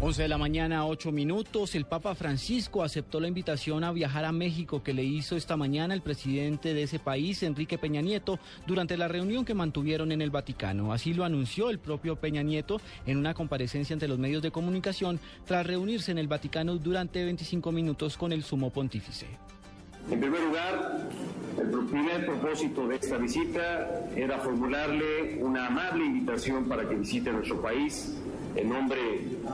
11 de la mañana, 8 minutos. El Papa Francisco aceptó la invitación a viajar a México que le hizo esta mañana el presidente de ese país, Enrique Peña Nieto, durante la reunión que mantuvieron en el Vaticano. Así lo anunció el propio Peña Nieto en una comparecencia ante los medios de comunicación tras reunirse en el Vaticano durante 25 minutos con el sumo pontífice. En primer lugar, el primer propósito de esta visita era formularle una amable invitación para que visite nuestro país en nombre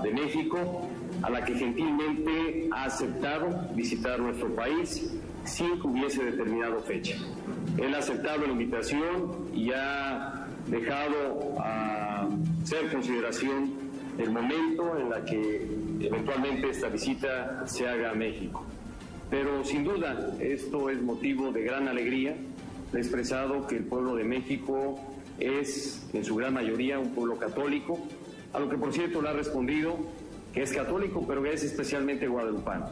de México, a la que gentilmente ha aceptado visitar nuestro país sin que hubiese determinado fecha. Él ha aceptado la invitación y ha dejado a ser consideración el momento en la que eventualmente esta visita se haga a México. Pero sin duda esto es motivo de gran alegría. He expresado que el pueblo de México es en su gran mayoría un pueblo católico, a lo que por cierto le ha respondido que es católico, pero que es especialmente guadalupano.